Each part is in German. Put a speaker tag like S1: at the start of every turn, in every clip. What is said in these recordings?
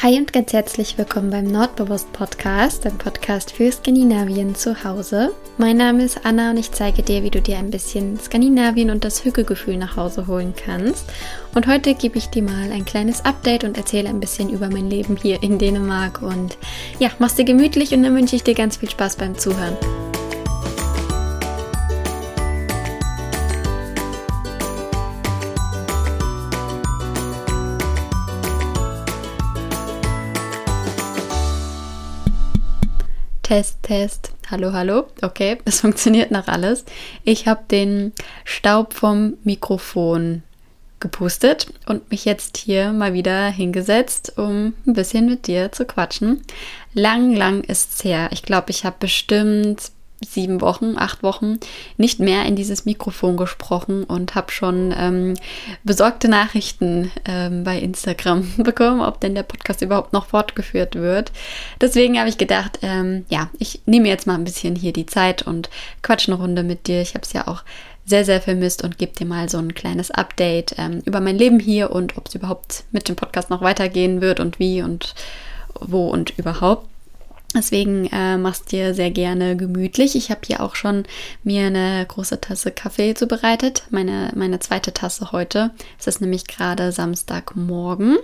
S1: Hi und ganz herzlich willkommen beim Nordbewusst Podcast, dem Podcast für Skandinavien zu Hause. Mein Name ist Anna und ich zeige dir, wie du dir ein bisschen Skandinavien und das Hügelgefühl nach Hause holen kannst. Und heute gebe ich dir mal ein kleines Update und erzähle ein bisschen über mein Leben hier in Dänemark. Und ja, mach's dir gemütlich und dann wünsche ich dir ganz viel Spaß beim Zuhören. Test, Test. Hallo, hallo. Okay, es funktioniert noch alles. Ich habe den Staub vom Mikrofon gepustet und mich jetzt hier mal wieder hingesetzt, um ein bisschen mit dir zu quatschen. Lang, lang ist es her. Ich glaube, ich habe bestimmt sieben Wochen, acht Wochen nicht mehr in dieses Mikrofon gesprochen und habe schon ähm, besorgte Nachrichten ähm, bei Instagram bekommen, ob denn der Podcast überhaupt noch fortgeführt wird. Deswegen habe ich gedacht, ähm, ja, ich nehme jetzt mal ein bisschen hier die Zeit und quatsch eine Runde mit dir. Ich habe es ja auch sehr, sehr vermisst und gebe dir mal so ein kleines Update ähm, über mein Leben hier und ob es überhaupt mit dem Podcast noch weitergehen wird und wie und wo und überhaupt. Deswegen äh, machst dir sehr gerne gemütlich. Ich habe hier auch schon mir eine große Tasse Kaffee zubereitet. Meine, meine zweite Tasse heute. Es ist nämlich gerade Samstagmorgen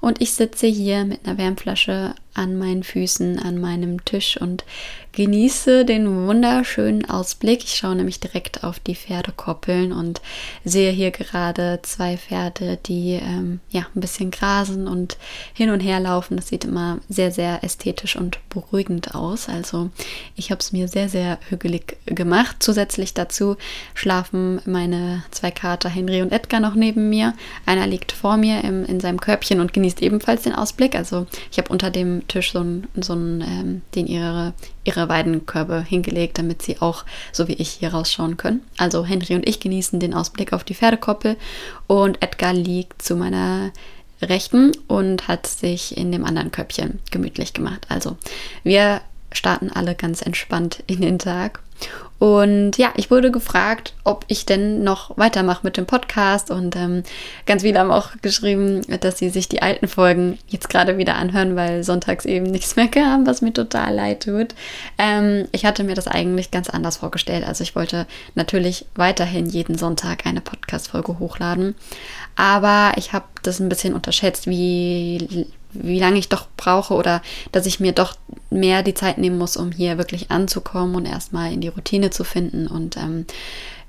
S1: und ich sitze hier mit einer Wärmflasche an meinen Füßen, an meinem Tisch und genieße den wunderschönen Ausblick. Ich schaue nämlich direkt auf die Pferdekoppeln und sehe hier gerade zwei Pferde, die ähm, ja ein bisschen grasen und hin und her laufen. Das sieht immer sehr, sehr ästhetisch und beruhigend aus. Also ich habe es mir sehr, sehr hügelig gemacht. Zusätzlich dazu schlafen meine zwei Kater Henry und Edgar noch neben mir. Einer liegt vor mir im, in seinem Körbchen und genießt ebenfalls den Ausblick. Also ich habe unter dem Tisch so einen, so ähm, den ihre, ihre Weidenkörbe hingelegt, damit sie auch, so wie ich, hier rausschauen können. Also Henry und ich genießen den Ausblick auf die Pferdekoppel und Edgar liegt zu meiner Rechten und hat sich in dem anderen Körbchen gemütlich gemacht. Also wir starten alle ganz entspannt in den Tag. Und ja, ich wurde gefragt, ob ich denn noch weitermache mit dem Podcast. Und ähm, ganz viele haben auch geschrieben, dass sie sich die alten Folgen jetzt gerade wieder anhören, weil sonntags eben nichts mehr kam, was mir total leid tut. Ähm, ich hatte mir das eigentlich ganz anders vorgestellt. Also ich wollte natürlich weiterhin jeden Sonntag eine Podcast-Folge hochladen. Aber ich habe das ein bisschen unterschätzt, wie wie lange ich doch brauche oder dass ich mir doch mehr die Zeit nehmen muss, um hier wirklich anzukommen und erstmal in die Routine zu finden und ähm,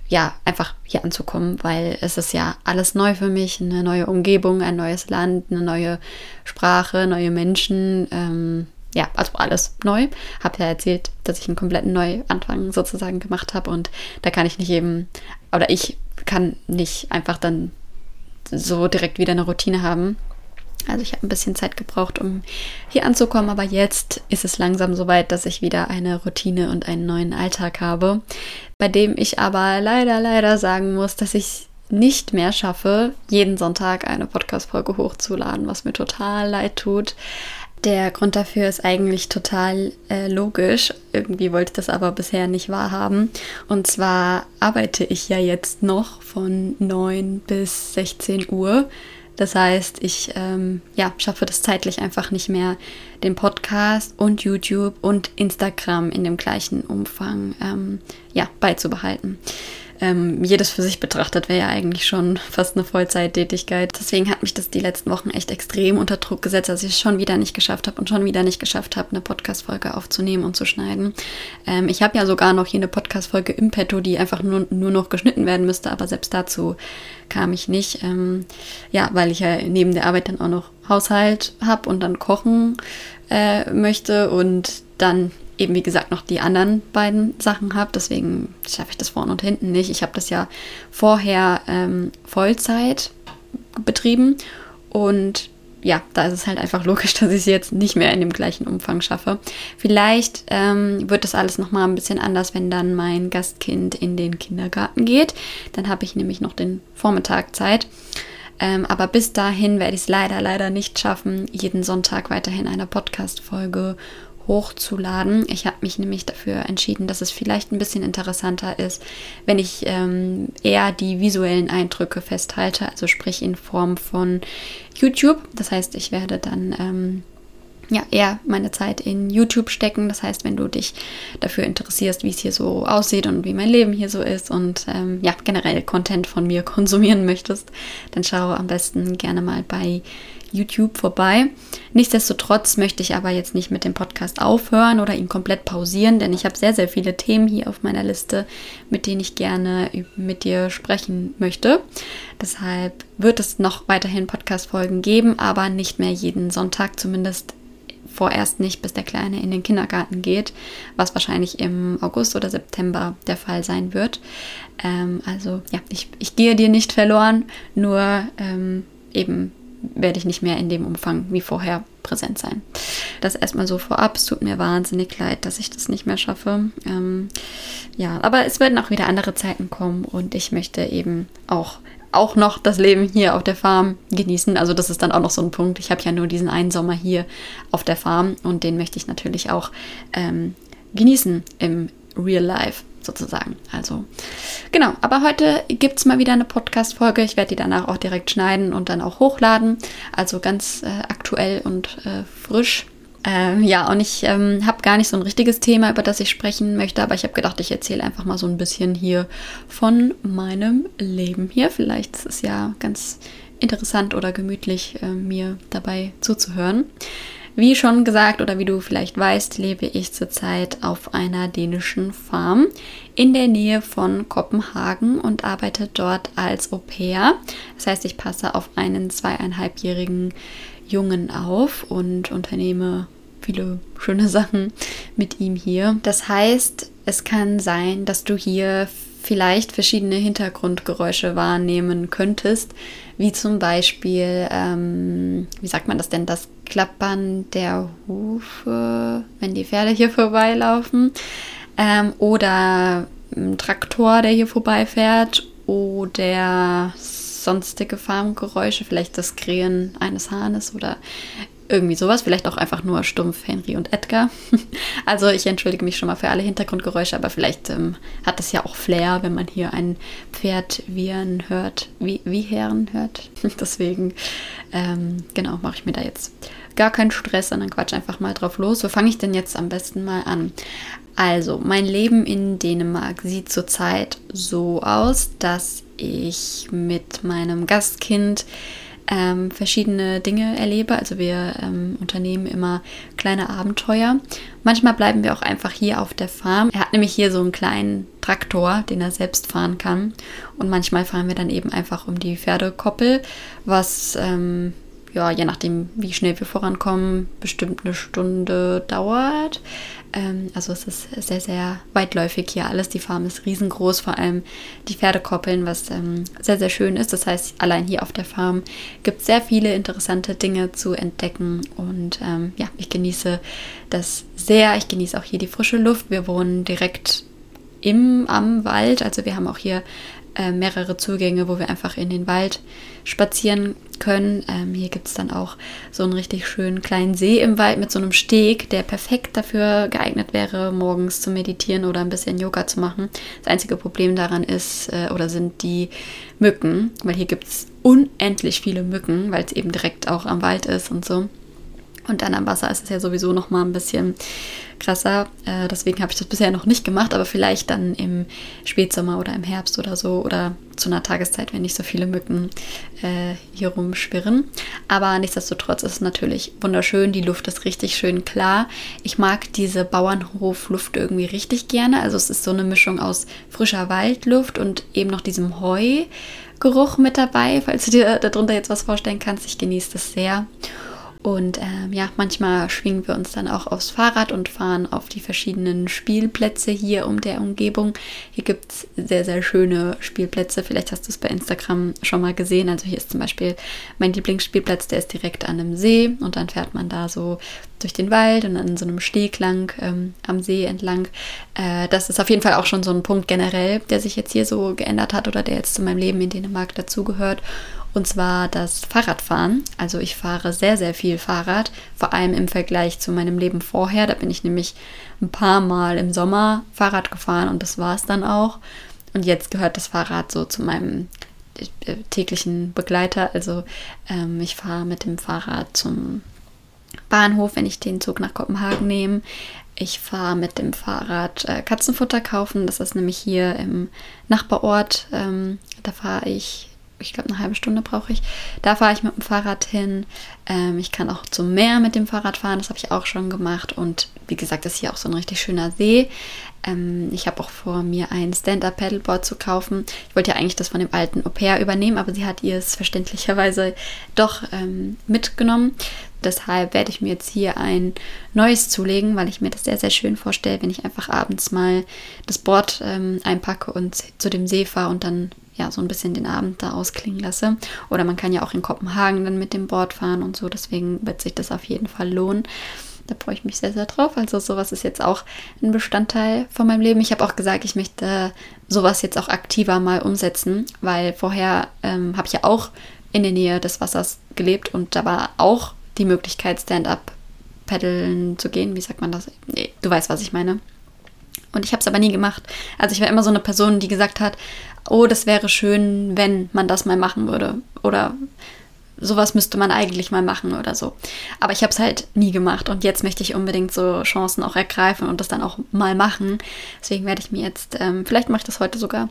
S1: ja, einfach hier anzukommen, weil es ist ja alles neu für mich, eine neue Umgebung, ein neues Land, eine neue Sprache, neue Menschen, ähm, ja, also alles neu. Hab ja erzählt, dass ich einen kompletten Neuanfang sozusagen gemacht habe und da kann ich nicht eben, oder ich kann nicht einfach dann so direkt wieder eine Routine haben, also ich habe ein bisschen Zeit gebraucht, um hier anzukommen, aber jetzt ist es langsam soweit, dass ich wieder eine Routine und einen neuen Alltag habe, bei dem ich aber leider, leider sagen muss, dass ich nicht mehr schaffe, jeden Sonntag eine Podcast-Folge hochzuladen, was mir total leid tut. Der Grund dafür ist eigentlich total äh, logisch. Irgendwie wollte ich das aber bisher nicht wahrhaben. Und zwar arbeite ich ja jetzt noch von 9 bis 16 Uhr das heißt, ich ähm, ja, schaffe das zeitlich einfach nicht mehr, den Podcast und YouTube und Instagram in dem gleichen Umfang ähm, ja, beizubehalten ähm, jedes für sich betrachtet wäre ja eigentlich schon fast eine Vollzeittätigkeit. Deswegen hat mich das die letzten Wochen echt extrem unter Druck gesetzt, dass ich es schon wieder nicht geschafft habe und schon wieder nicht geschafft habe, eine Podcast-Folge aufzunehmen und zu schneiden. Ähm, ich habe ja sogar noch hier eine Podcast-Folge im Petto, die einfach nur, nur noch geschnitten werden müsste, aber selbst dazu kam ich nicht. Ähm, ja, weil ich ja neben der Arbeit dann auch noch Haushalt habe und dann kochen äh, möchte und dann eben wie gesagt noch die anderen beiden Sachen habe. Deswegen schaffe ich das vorne und hinten nicht. Ich habe das ja vorher ähm, Vollzeit betrieben und ja, da ist es halt einfach logisch, dass ich es jetzt nicht mehr in dem gleichen Umfang schaffe. Vielleicht ähm, wird das alles nochmal ein bisschen anders, wenn dann mein Gastkind in den Kindergarten geht. Dann habe ich nämlich noch den Vormittag Zeit. Ähm, aber bis dahin werde ich es leider, leider nicht schaffen, jeden Sonntag weiterhin eine Podcast-Folge hochzuladen. Ich habe mich nämlich dafür entschieden, dass es vielleicht ein bisschen interessanter ist, wenn ich ähm, eher die visuellen Eindrücke festhalte, also sprich in Form von YouTube. Das heißt, ich werde dann ähm, ja, eher meine Zeit in YouTube stecken. Das heißt, wenn du dich dafür interessierst, wie es hier so aussieht und wie mein Leben hier so ist und ähm, ja, generell Content von mir konsumieren möchtest, dann schau am besten gerne mal bei YouTube vorbei. Nichtsdestotrotz möchte ich aber jetzt nicht mit dem Podcast aufhören oder ihn komplett pausieren, denn ich habe sehr, sehr viele Themen hier auf meiner Liste, mit denen ich gerne mit dir sprechen möchte. Deshalb wird es noch weiterhin Podcast-Folgen geben, aber nicht mehr jeden Sonntag, zumindest vorerst nicht, bis der Kleine in den Kindergarten geht, was wahrscheinlich im August oder September der Fall sein wird. Ähm, also ja, ich, ich gehe dir nicht verloren, nur ähm, eben werde ich nicht mehr in dem Umfang wie vorher präsent sein. Das erstmal so vorab. Es tut mir wahnsinnig leid, dass ich das nicht mehr schaffe. Ähm, ja, aber es werden auch wieder andere Zeiten kommen und ich möchte eben auch auch noch das Leben hier auf der Farm genießen. Also das ist dann auch noch so ein Punkt. Ich habe ja nur diesen einen Sommer hier auf der Farm und den möchte ich natürlich auch ähm, genießen im Real Life sozusagen. Also genau, aber heute gibt es mal wieder eine Podcast-Folge. Ich werde die danach auch direkt schneiden und dann auch hochladen. Also ganz äh, aktuell und äh, frisch. Ähm, ja, und ich ähm, habe gar nicht so ein richtiges Thema, über das ich sprechen möchte, aber ich habe gedacht, ich erzähle einfach mal so ein bisschen hier von meinem Leben hier. Vielleicht ist es ja ganz interessant oder gemütlich, äh, mir dabei zuzuhören. Wie schon gesagt oder wie du vielleicht weißt, lebe ich zurzeit auf einer dänischen Farm in der Nähe von Kopenhagen und arbeite dort als Au pair. Das heißt, ich passe auf einen zweieinhalbjährigen Jungen auf und unternehme viele schöne Sachen mit ihm hier. Das heißt, es kann sein, dass du hier vielleicht verschiedene Hintergrundgeräusche wahrnehmen könntest, wie zum Beispiel, ähm, wie sagt man das denn, das Klappern der Hufe, wenn die Pferde hier vorbeilaufen, ähm, oder ein Traktor, der hier vorbeifährt, oder sonstige Farmgeräusche, vielleicht das Krähen eines Hahnes oder irgendwie sowas. Vielleicht auch einfach nur stumpf Henry und Edgar. also ich entschuldige mich schon mal für alle Hintergrundgeräusche, aber vielleicht ähm, hat es ja auch Flair, wenn man hier ein Pferd wiehern hört, wie, wie Herren hört. Deswegen, ähm, genau, mache ich mir da jetzt gar keinen Stress, sondern quatsch einfach mal drauf los. Wo fange ich denn jetzt am besten mal an? Also, mein Leben in Dänemark sieht zurzeit so aus, dass ich mit meinem Gastkind ähm, verschiedene Dinge erlebe. Also wir ähm, unternehmen immer kleine Abenteuer. Manchmal bleiben wir auch einfach hier auf der Farm. Er hat nämlich hier so einen kleinen Traktor, den er selbst fahren kann. Und manchmal fahren wir dann eben einfach um die Pferdekoppel, was ähm, ja, je nachdem, wie schnell wir vorankommen, bestimmt eine Stunde dauert. Ähm, also es ist sehr, sehr weitläufig hier alles. Die Farm ist riesengroß, vor allem die Pferdekoppeln, was ähm, sehr, sehr schön ist. Das heißt, allein hier auf der Farm gibt es sehr viele interessante Dinge zu entdecken. Und ähm, ja, ich genieße das sehr. Ich genieße auch hier die frische Luft. Wir wohnen direkt im am Wald. Also wir haben auch hier äh, mehrere Zugänge, wo wir einfach in den Wald spazieren können. Ähm, hier gibt es dann auch so einen richtig schönen kleinen See im Wald mit so einem Steg, der perfekt dafür geeignet wäre, morgens zu meditieren oder ein bisschen Yoga zu machen. Das einzige Problem daran ist äh, oder sind die Mücken, weil hier gibt es unendlich viele Mücken, weil es eben direkt auch am Wald ist und so. Und dann am Wasser ist es ja sowieso noch mal ein bisschen krasser. Äh, deswegen habe ich das bisher noch nicht gemacht, aber vielleicht dann im Spätsommer oder im Herbst oder so oder zu einer Tageszeit, wenn nicht so viele Mücken äh, hier rumschwirren. Aber nichtsdestotrotz ist es natürlich wunderschön. Die Luft ist richtig schön klar. Ich mag diese Bauernhofluft irgendwie richtig gerne. Also es ist so eine Mischung aus frischer Waldluft und eben noch diesem Heugeruch mit dabei, falls du dir darunter jetzt was vorstellen kannst. Ich genieße das sehr. Und ähm, ja, manchmal schwingen wir uns dann auch aufs Fahrrad und fahren auf die verschiedenen Spielplätze hier um der Umgebung. Hier gibt es sehr, sehr schöne Spielplätze. Vielleicht hast du es bei Instagram schon mal gesehen. Also hier ist zum Beispiel mein Lieblingsspielplatz, der ist direkt an einem See und dann fährt man da so durch den Wald und an so einem Steg lang ähm, am See entlang. Äh, das ist auf jeden Fall auch schon so ein Punkt generell, der sich jetzt hier so geändert hat oder der jetzt zu meinem Leben in Dänemark dazugehört. Und zwar das Fahrradfahren. Also ich fahre sehr, sehr viel Fahrrad, vor allem im Vergleich zu meinem Leben vorher. Da bin ich nämlich ein paar Mal im Sommer Fahrrad gefahren und das war es dann auch. Und jetzt gehört das Fahrrad so zu meinem äh, täglichen Begleiter. Also ähm, ich fahre mit dem Fahrrad zum Bahnhof, wenn ich den Zug nach Kopenhagen nehme. Ich fahre mit dem Fahrrad äh, Katzenfutter kaufen. Das ist nämlich hier im Nachbarort. Ähm, da fahre ich, ich glaube, eine halbe Stunde brauche ich. Da fahre ich mit dem Fahrrad hin. Ähm, ich kann auch zum Meer mit dem Fahrrad fahren. Das habe ich auch schon gemacht. Und wie gesagt, ist hier auch so ein richtig schöner See. Ähm, ich habe auch vor, mir ein Stand-Up-Paddleboard zu kaufen. Ich wollte ja eigentlich das von dem alten Au pair übernehmen, aber sie hat ihr es verständlicherweise doch ähm, mitgenommen. Deshalb werde ich mir jetzt hier ein neues zulegen, weil ich mir das sehr, sehr schön vorstelle, wenn ich einfach abends mal das Board ähm, einpacke und zu dem See fahre und dann ja so ein bisschen den Abend da ausklingen lasse. Oder man kann ja auch in Kopenhagen dann mit dem Board fahren und so. Deswegen wird sich das auf jeden Fall lohnen. Da freue ich mich sehr, sehr drauf. Also sowas ist jetzt auch ein Bestandteil von meinem Leben. Ich habe auch gesagt, ich möchte sowas jetzt auch aktiver mal umsetzen, weil vorher ähm, habe ich ja auch in der Nähe des Wassers gelebt und da war auch die Möglichkeit, Stand-up paddeln zu gehen. Wie sagt man das? Du weißt, was ich meine. Und ich habe es aber nie gemacht. Also ich war immer so eine Person, die gesagt hat, oh, das wäre schön, wenn man das mal machen würde. Oder sowas müsste man eigentlich mal machen oder so. Aber ich habe es halt nie gemacht und jetzt möchte ich unbedingt so Chancen auch ergreifen und das dann auch mal machen. Deswegen werde ich mir jetzt, ähm, vielleicht mache ich das heute sogar,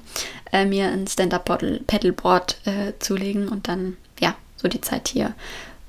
S1: äh, mir ein Stand-Up-Paddleboard äh, zulegen und dann, ja, so die Zeit hier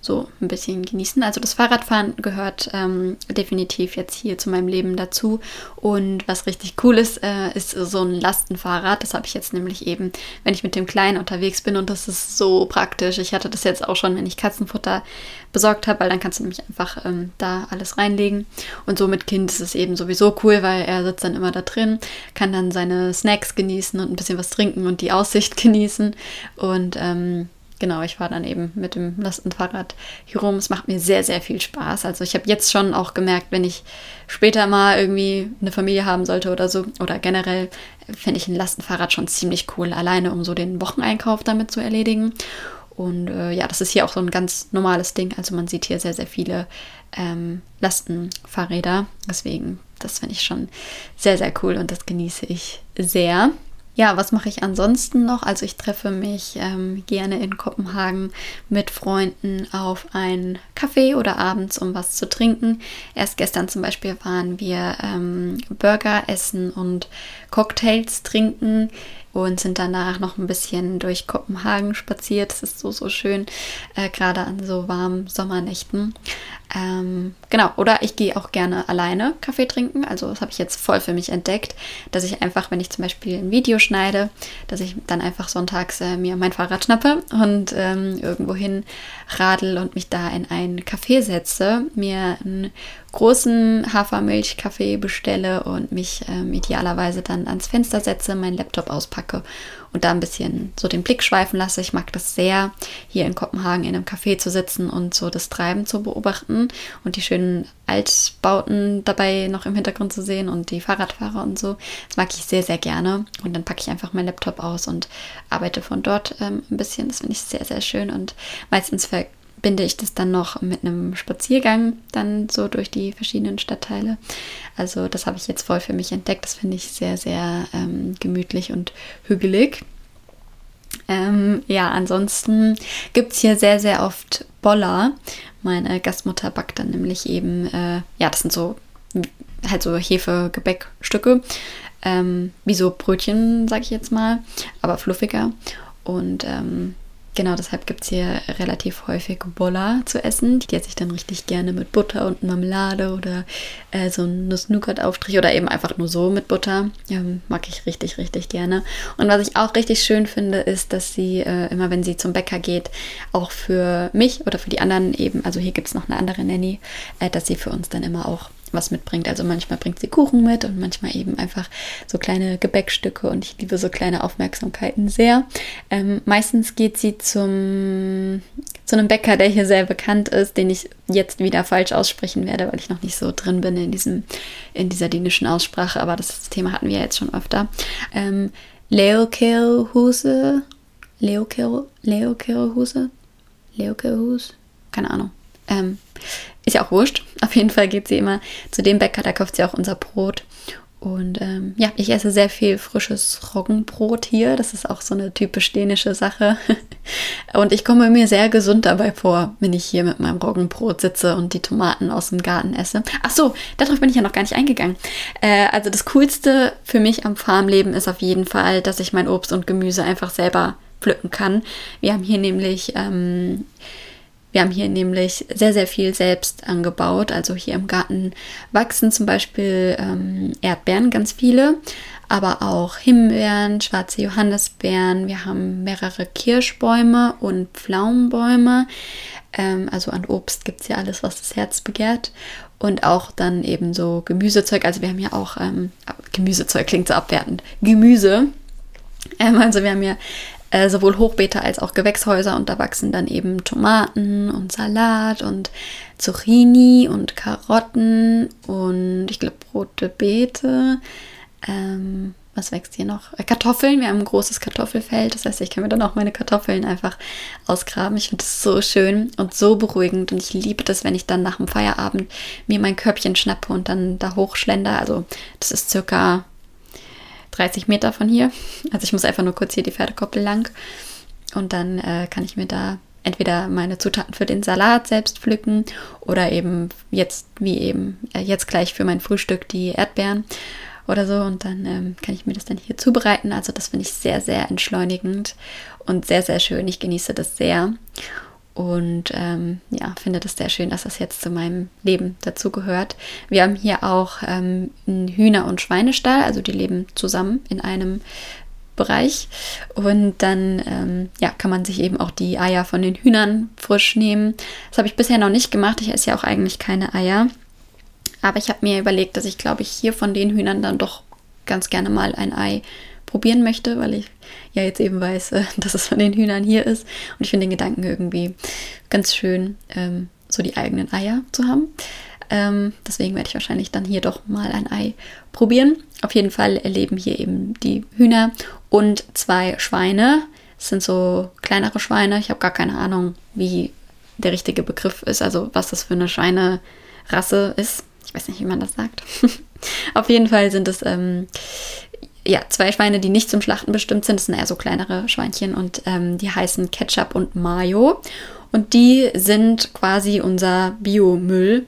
S1: so ein bisschen genießen. Also das Fahrradfahren gehört ähm, definitiv jetzt hier zu meinem Leben dazu. Und was richtig cool ist, äh, ist so ein Lastenfahrrad. Das habe ich jetzt nämlich eben, wenn ich mit dem Kleinen unterwegs bin. Und das ist so praktisch. Ich hatte das jetzt auch schon, wenn ich Katzenfutter besorgt habe, weil dann kannst du nämlich einfach ähm, da alles reinlegen. Und so mit Kind ist es eben sowieso cool, weil er sitzt dann immer da drin, kann dann seine Snacks genießen und ein bisschen was trinken und die Aussicht genießen. Und ähm, genau, ich fahre dann eben mit dem Lastenfahrrad hier rum. Es macht mir sehr, sehr viel Spaß. Also ich habe jetzt schon auch gemerkt, wenn ich später mal irgendwie eine Familie haben sollte oder so, oder generell fände ich ein Lastenfahrrad schon ziemlich cool, alleine um so den Wocheneinkauf damit zu erledigen. Und äh, ja, das ist hier auch so ein ganz normales Ding. Also man sieht hier sehr, sehr viele ähm, Lastenfahrräder. Deswegen, das finde ich schon sehr, sehr cool und das genieße ich sehr. Ja, was mache ich ansonsten noch? Also ich treffe mich ähm, gerne in Kopenhagen mit Freunden auf einen Kaffee oder abends, um was zu trinken. Erst gestern zum Beispiel waren wir ähm, Burger essen und Cocktails trinken und sind danach noch ein bisschen durch Kopenhagen spaziert. Das ist so, so schön, äh, gerade an so warmen Sommernächten. Ähm, genau, oder ich gehe auch gerne alleine Kaffee trinken. Also das habe ich jetzt voll für mich entdeckt, dass ich einfach, wenn ich zum Beispiel ein Video schneide, dass ich dann einfach sonntags äh, mir mein Fahrrad schnappe und ähm, irgendwo hin radel und mich da in ein Café setze, mir einen großen Hafermilchkaffee bestelle und mich ähm, idealerweise dann ans Fenster setze, meinen Laptop auspacke und da ein bisschen so den Blick schweifen lasse. Ich mag das sehr, hier in Kopenhagen in einem Café zu sitzen und so das Treiben zu beobachten und die schönen Altbauten dabei noch im Hintergrund zu sehen und die Fahrradfahrer und so. Das mag ich sehr, sehr gerne. Und dann packe ich einfach meinen Laptop aus und arbeite von dort ähm, ein bisschen. Das finde ich sehr, sehr schön und meistens ver binde ich das dann noch mit einem Spaziergang dann so durch die verschiedenen Stadtteile. Also das habe ich jetzt voll für mich entdeckt. Das finde ich sehr, sehr ähm, gemütlich und hügelig. Ähm, ja, ansonsten gibt es hier sehr, sehr oft Boller. Meine Gastmutter backt dann nämlich eben, äh, ja, das sind so halt so Hefe-Gebäckstücke, ähm, wie so Brötchen, sag ich jetzt mal, aber fluffiger. Und ähm, Genau, deshalb gibt es hier relativ häufig Bolla zu essen. Die esse ich dann richtig gerne mit Butter und Marmelade oder äh, so ein Nuss-Nougat-Aufstrich oder eben einfach nur so mit Butter. Ähm, mag ich richtig, richtig gerne. Und was ich auch richtig schön finde, ist, dass sie äh, immer, wenn sie zum Bäcker geht, auch für mich oder für die anderen eben, also hier gibt es noch eine andere Nanny, äh, dass sie für uns dann immer auch was mitbringt. Also manchmal bringt sie Kuchen mit und manchmal eben einfach so kleine Gebäckstücke und ich liebe so kleine Aufmerksamkeiten sehr. Ähm, meistens geht sie zum, zu einem Bäcker, der hier sehr bekannt ist, den ich jetzt wieder falsch aussprechen werde, weil ich noch nicht so drin bin in, diesem, in dieser dänischen Aussprache, aber das Thema hatten wir jetzt schon öfter. Ähm, Leokelhuse Leokirrhuse? Leokirrhus? Keine Ahnung. Ähm, ist ja auch wurscht. Auf jeden Fall geht sie immer zu dem Bäcker, da kauft sie auch unser Brot. Und ähm, ja, ich esse sehr viel frisches Roggenbrot hier. Das ist auch so eine typisch dänische Sache. und ich komme mir sehr gesund dabei vor, wenn ich hier mit meinem Roggenbrot sitze und die Tomaten aus dem Garten esse. Ach so, darauf bin ich ja noch gar nicht eingegangen. Äh, also das Coolste für mich am Farmleben ist auf jeden Fall, dass ich mein Obst und Gemüse einfach selber pflücken kann. Wir haben hier nämlich ähm, wir haben hier nämlich sehr, sehr viel selbst angebaut. Also hier im Garten wachsen zum Beispiel ähm, Erdbeeren, ganz viele, aber auch Himbeeren, schwarze Johannisbeeren. Wir haben mehrere Kirschbäume und Pflaumenbäume. Ähm, also an Obst gibt es ja alles, was das Herz begehrt. Und auch dann eben so Gemüsezeug. Also wir haben ja auch, ähm, Gemüsezeug klingt so abwertend, Gemüse. Ähm, also wir haben ja äh, sowohl Hochbeete als auch Gewächshäuser und da wachsen dann eben Tomaten und Salat und Zucchini und Karotten und ich glaube rote Beete. Ähm, was wächst hier noch? Äh, Kartoffeln. Wir haben ein großes Kartoffelfeld. Das heißt, ich kann mir dann auch meine Kartoffeln einfach ausgraben. Ich finde das so schön und so beruhigend. Und ich liebe das, wenn ich dann nach dem Feierabend mir mein Körbchen schnappe und dann da hochschlender. Also, das ist circa 30 Meter von hier. Also ich muss einfach nur kurz hier die Pferdekoppel lang und dann äh, kann ich mir da entweder meine Zutaten für den Salat selbst pflücken oder eben jetzt, wie eben, äh, jetzt gleich für mein Frühstück die Erdbeeren oder so und dann ähm, kann ich mir das dann hier zubereiten. Also das finde ich sehr, sehr entschleunigend und sehr, sehr schön. Ich genieße das sehr. Und ähm, ja, finde das sehr schön, dass das jetzt zu meinem Leben dazugehört. Wir haben hier auch ähm, einen Hühner- und Schweinestall, also die leben zusammen in einem Bereich. Und dann ähm, ja, kann man sich eben auch die Eier von den Hühnern frisch nehmen. Das habe ich bisher noch nicht gemacht. Ich esse ja auch eigentlich keine Eier. Aber ich habe mir überlegt, dass ich glaube ich hier von den Hühnern dann doch ganz gerne mal ein Ei probieren möchte, weil ich ja jetzt eben weiß, äh, dass es von den Hühnern hier ist. Und ich finde den Gedanken irgendwie ganz schön, ähm, so die eigenen Eier zu haben. Ähm, deswegen werde ich wahrscheinlich dann hier doch mal ein Ei probieren. Auf jeden Fall leben hier eben die Hühner und zwei Schweine. Das sind so kleinere Schweine. Ich habe gar keine Ahnung, wie der richtige Begriff ist, also was das für eine Schweinerasse ist. Ich weiß nicht, wie man das sagt. Auf jeden Fall sind es ähm, ja, zwei Schweine, die nicht zum Schlachten bestimmt sind. Das sind eher so kleinere Schweinchen und ähm, die heißen Ketchup und Mayo. Und die sind quasi unser Biomüll,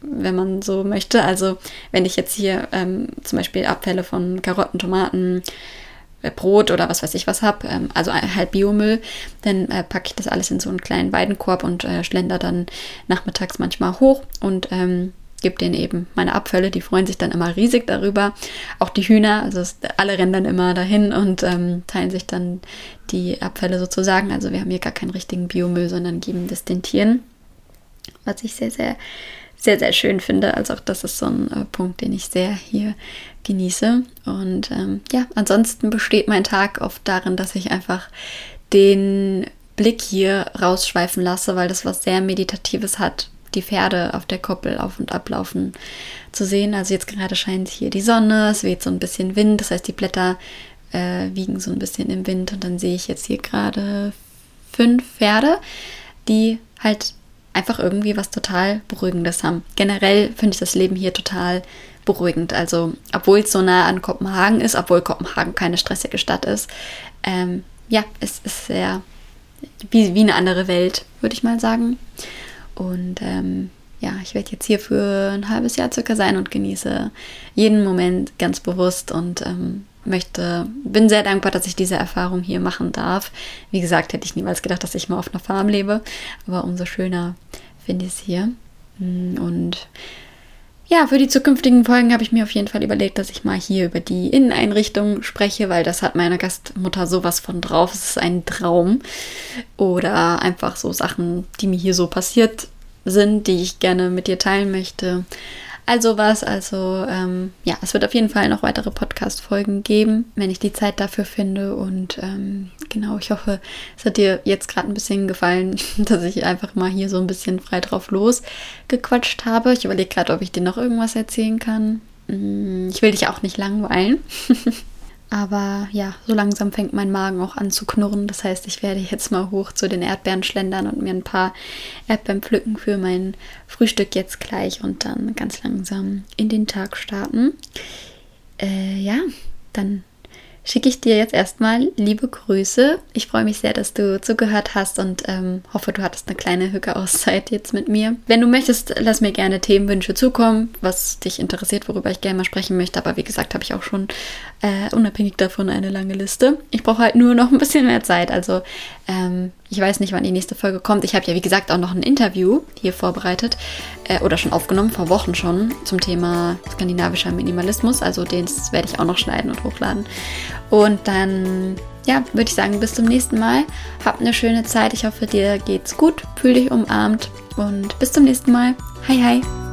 S1: wenn man so möchte. Also wenn ich jetzt hier ähm, zum Beispiel Abfälle von Karotten, Tomaten, äh, Brot oder was weiß ich was habe, ähm, also halt Biomüll, dann äh, packe ich das alles in so einen kleinen Weidenkorb und äh, schlender dann nachmittags manchmal hoch und ähm, gebe denen eben meine Abfälle, die freuen sich dann immer riesig darüber. Auch die Hühner, also alle rennen dann immer dahin und ähm, teilen sich dann die Abfälle sozusagen. Also wir haben hier gar keinen richtigen Biomüll, sondern geben das den Tieren, was ich sehr, sehr, sehr, sehr schön finde. Also auch das ist so ein äh, Punkt, den ich sehr hier genieße. Und ähm, ja, ansonsten besteht mein Tag oft darin, dass ich einfach den Blick hier rausschweifen lasse, weil das was sehr Meditatives hat, die Pferde auf der Koppel auf und ablaufen zu sehen. Also jetzt gerade scheint hier die Sonne, es weht so ein bisschen Wind, das heißt die Blätter äh, wiegen so ein bisschen im Wind und dann sehe ich jetzt hier gerade fünf Pferde, die halt einfach irgendwie was total Beruhigendes haben. Generell finde ich das Leben hier total beruhigend. Also obwohl es so nah an Kopenhagen ist, obwohl Kopenhagen keine stressige Stadt ist, ähm, ja, es ist sehr wie, wie eine andere Welt, würde ich mal sagen. Und ähm, ja, ich werde jetzt hier für ein halbes Jahr circa sein und genieße jeden Moment ganz bewusst und ähm, möchte, bin sehr dankbar, dass ich diese Erfahrung hier machen darf. Wie gesagt, hätte ich niemals gedacht, dass ich mal auf einer Farm lebe, aber umso schöner finde ich es hier. Mm, und ja, für die zukünftigen Folgen habe ich mir auf jeden Fall überlegt, dass ich mal hier über die Inneneinrichtung spreche, weil das hat meine Gastmutter sowas von drauf. Es ist ein Traum. Oder einfach so Sachen, die mir hier so passiert sind, die ich gerne mit dir teilen möchte. Also was, also ähm, ja, es wird auf jeden Fall noch weitere Podcast-Folgen geben, wenn ich die Zeit dafür finde. Und ähm, genau, ich hoffe, es hat dir jetzt gerade ein bisschen gefallen, dass ich einfach mal hier so ein bisschen frei drauf losgequatscht habe. Ich überlege gerade, ob ich dir noch irgendwas erzählen kann. Mm, ich will dich auch nicht langweilen. Aber ja, so langsam fängt mein Magen auch an zu knurren. Das heißt, ich werde jetzt mal hoch zu den Erdbeeren schlendern und mir ein paar Erdbeeren pflücken für mein Frühstück jetzt gleich und dann ganz langsam in den Tag starten. Äh, ja, dann schicke ich dir jetzt erstmal liebe Grüße. Ich freue mich sehr, dass du zugehört hast und ähm, hoffe, du hattest eine kleine Hücke-Auszeit jetzt mit mir. Wenn du möchtest, lass mir gerne Themenwünsche zukommen, was dich interessiert, worüber ich gerne mal sprechen möchte. Aber wie gesagt, habe ich auch schon äh, unabhängig davon eine lange Liste. Ich brauche halt nur noch ein bisschen mehr Zeit. Also ähm, ich weiß nicht, wann die nächste Folge kommt. Ich habe ja, wie gesagt, auch noch ein Interview hier vorbereitet äh, oder schon aufgenommen, vor Wochen schon, zum Thema skandinavischer Minimalismus. Also den werde ich auch noch schneiden und hochladen. Und dann, ja, würde ich sagen, bis zum nächsten Mal. Hab eine schöne Zeit. Ich hoffe, dir geht's gut. Fühl dich umarmt und bis zum nächsten Mal. Hi, hi.